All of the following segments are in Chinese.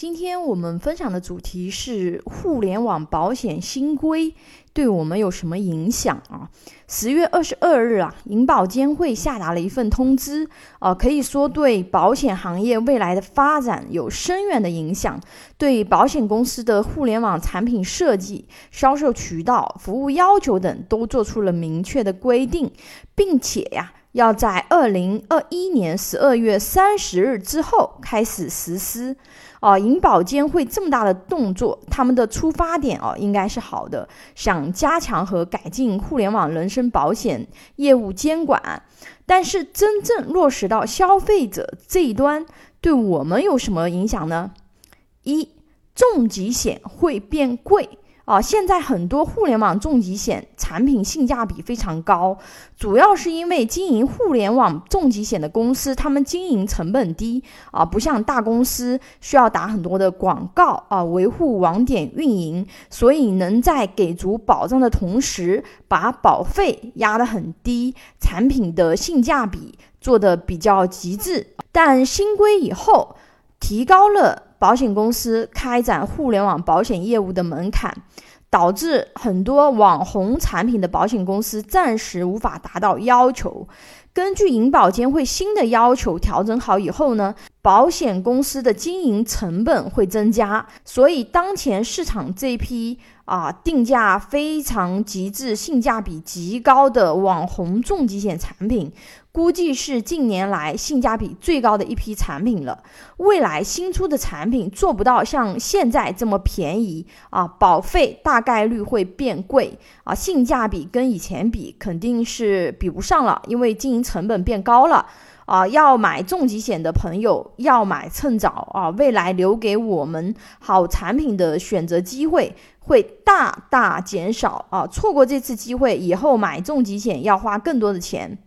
今天我们分享的主题是互联网保险新规对我们有什么影响啊？十月二十二日啊，银保监会下达了一份通知啊，可以说对保险行业未来的发展有深远的影响，对保险公司的互联网产品设计、销售渠道、服务要求等都做出了明确的规定，并且呀。要在二零二一年十二月三十日之后开始实施，哦，银保监会这么大的动作，他们的出发点哦应该是好的，想加强和改进互联网人身保险业务监管，但是真正落实到消费者这一端，对我们有什么影响呢？一，重疾险会变贵。啊，现在很多互联网重疾险产品性价比非常高，主要是因为经营互联网重疾险的公司，他们经营成本低啊，不像大公司需要打很多的广告啊，维护网点运营，所以能在给足保障的同时，把保费压得很低，产品的性价比做得比较极致。但新规以后，提高了。保险公司开展互联网保险业务的门槛，导致很多网红产品的保险公司暂时无法达到要求。根据银保监会新的要求调整好以后呢，保险公司的经营成本会增加，所以当前市场这批啊定价非常极致、性价比极高的网红重疾险产品，估计是近年来性价比最高的一批产品了。未来新出的产品做不到像现在这么便宜啊，保费大概率会变贵啊，性价比跟以前比肯定是比不上了，因为经营。成本变高了啊！要买重疾险的朋友要买趁早啊！未来留给我们好产品的选择机会会大大减少啊！错过这次机会以后买重疾险要花更多的钱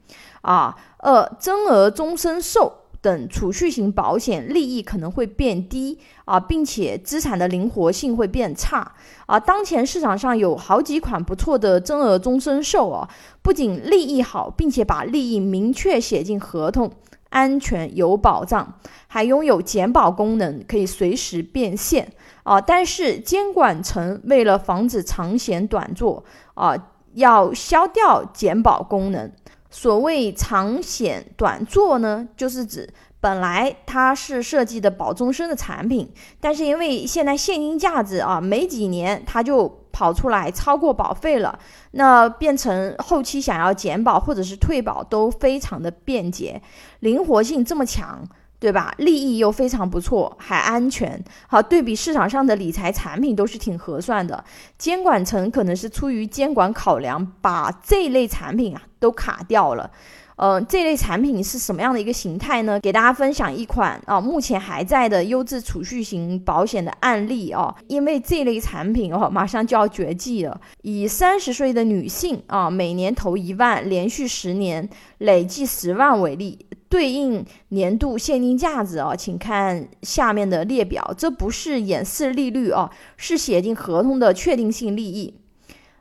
啊！二增额终身寿。等储蓄型保险利益可能会变低啊，并且资产的灵活性会变差啊。当前市场上有好几款不错的增额终身寿啊，不仅利益好，并且把利益明确写进合同，安全有保障，还拥有减保功能，可以随时变现啊。但是监管层为了防止长险短做啊，要消掉减保功能。所谓长险短做呢，就是指本来它是设计的保终身的产品，但是因为现在现金价值啊，没几年它就跑出来超过保费了，那变成后期想要减保或者是退保都非常的便捷，灵活性这么强。对吧？利益又非常不错，还安全。好，对比市场上的理财产品都是挺合算的。监管层可能是出于监管考量，把这类产品啊都卡掉了。呃，这类产品是什么样的一个形态呢？给大家分享一款啊，目前还在的优质储蓄型保险的案例啊。因为这类产品哦，马上就要绝迹了。以三十岁的女性啊，每年投一万，连续十年累计十万为例。对应年度现金价值啊，请看下面的列表，这不是演示利率啊，是写进合同的确定性利益。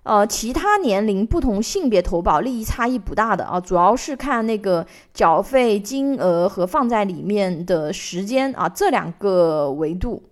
呃，其他年龄、不同性别投保利益差异不大的啊，主要是看那个缴费金额和放在里面的时间啊，这两个维度。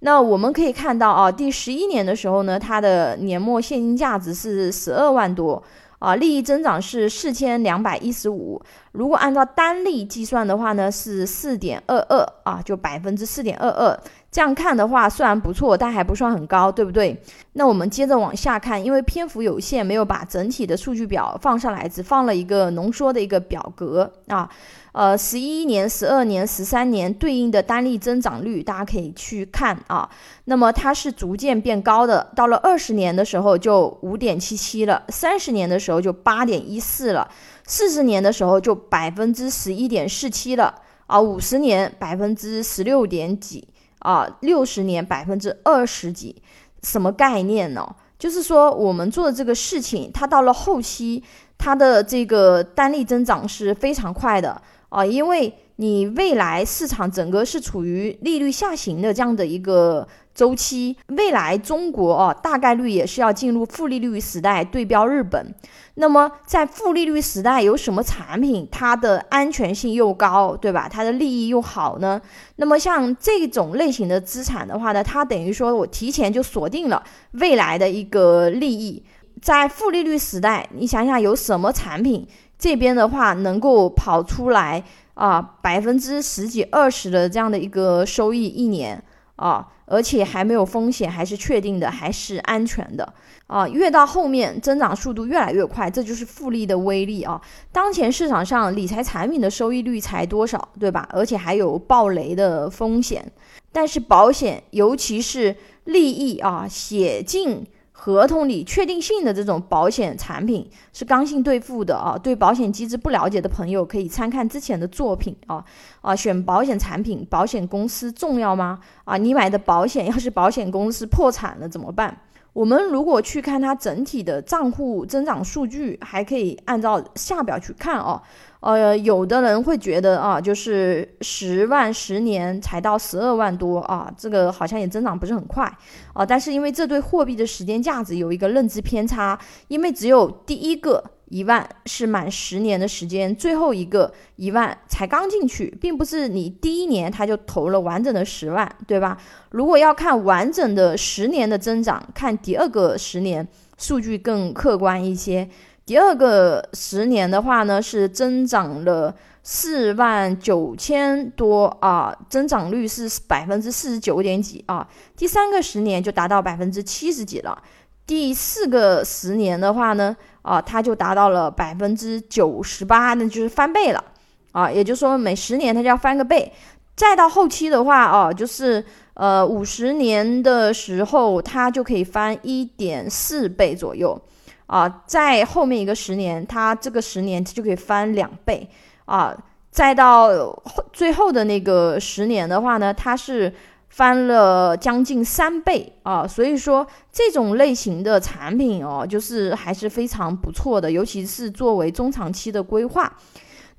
那我们可以看到啊，第十一年的时候呢，它的年末现金价值是十二万多。啊，利益增长是四千两百一十五。如果按照单利计算的话呢，是四点二二啊，就百分之四点二二。这样看的话，虽然不错，但还不算很高，对不对？那我们接着往下看，因为篇幅有限，没有把整体的数据表放上来，只放了一个浓缩的一个表格啊。呃，十一年、十二年、十三年对应的单利增长率，大家可以去看啊。那么它是逐渐变高的，到了二十年的时候就五点七七了，三十年的时候就八点一四了，四十年的时候就百分之十一点四七了啊，五十年百分之十六点几啊，六十年百分之二十几，什么概念呢？就是说我们做的这个事情，它到了后期，它的这个单利增长是非常快的。啊，因为你未来市场整个是处于利率下行的这样的一个周期，未来中国哦大概率也是要进入负利率时代，对标日本。那么在负利率时代，有什么产品它的安全性又高，对吧？它的利益又好呢？那么像这种类型的资产的话呢，它等于说我提前就锁定了未来的一个利益。在负利率时代，你想想有什么产品这边的话能够跑出来啊百分之十几二十的这样的一个收益一年啊，而且还没有风险，还是确定的，还是安全的啊。越到后面增长速度越来越快，这就是复利的威力啊。当前市场上理财产品的收益率才多少，对吧？而且还有暴雷的风险，但是保险尤其是利益啊写进。合同里确定性的这种保险产品是刚性兑付的啊，对保险机制不了解的朋友可以参看之前的作品啊啊，选保险产品，保险公司重要吗？啊，你买的保险要是保险公司破产了怎么办？我们如果去看它整体的账户增长数据，还可以按照下表去看哦。呃，有的人会觉得啊，就是十万十年才到十二万多啊，这个好像也增长不是很快啊。但是因为这对货币的时间价值有一个认知偏差，因为只有第一个一万是满十年的时间，最后一个一万才刚进去，并不是你第一年他就投了完整的十万，对吧？如果要看完整的十年的增长，看第二个十年数据更客观一些。第二个十年的话呢，是增长了四万九千多啊，增长率是百分之四十九点几啊。第三个十年就达到百分之七十几了。第四个十年的话呢，啊，它就达到了百分之九十八，那就是翻倍了啊。也就是说，每十年它就要翻个倍。再到后期的话，哦，就是呃五十年的时候，它就可以翻一点四倍左右。啊，在后面一个十年，它这个十年它就可以翻两倍啊！再到后最后的那个十年的话呢，它是翻了将近三倍啊！所以说这种类型的产品哦，就是还是非常不错的，尤其是作为中长期的规划。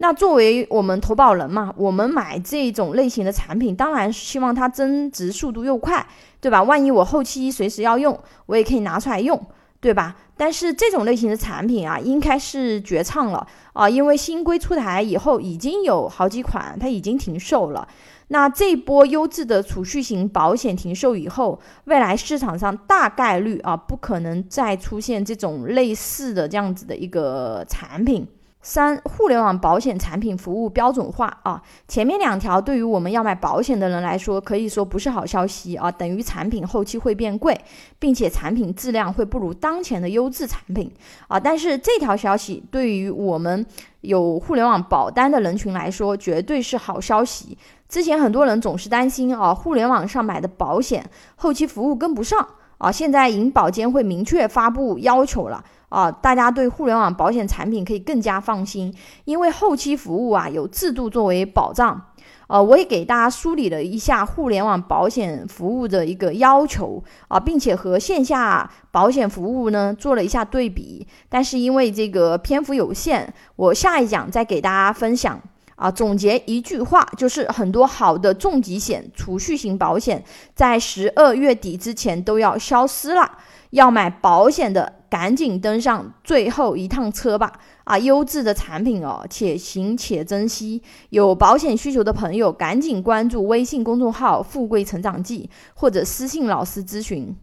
那作为我们投保人嘛，我们买这种类型的产品，当然希望它增值速度又快，对吧？万一我后期随时要用，我也可以拿出来用。对吧？但是这种类型的产品啊，应该是绝唱了啊，因为新规出台以后，已经有好几款它已经停售了。那这波优质的储蓄型保险停售以后，未来市场上大概率啊，不可能再出现这种类似的这样子的一个产品。三、互联网保险产品服务标准化啊，前面两条对于我们要买保险的人来说，可以说不是好消息啊，等于产品后期会变贵，并且产品质量会不如当前的优质产品啊。但是这条消息对于我们有互联网保单的人群来说，绝对是好消息。之前很多人总是担心啊，互联网上买的保险后期服务跟不上啊，现在银保监会明确发布要求了。啊，大家对互联网保险产品可以更加放心，因为后期服务啊有制度作为保障。呃，我也给大家梳理了一下互联网保险服务的一个要求啊，并且和线下保险服务呢做了一下对比。但是因为这个篇幅有限，我下一讲再给大家分享。啊，总结一句话，就是很多好的重疾险、储蓄型保险在十二月底之前都要消失了。要买保险的，赶紧登上最后一趟车吧！啊，优质的产品哦，且行且珍惜。有保险需求的朋友，赶紧关注微信公众号“富贵成长记”或者私信老师咨询。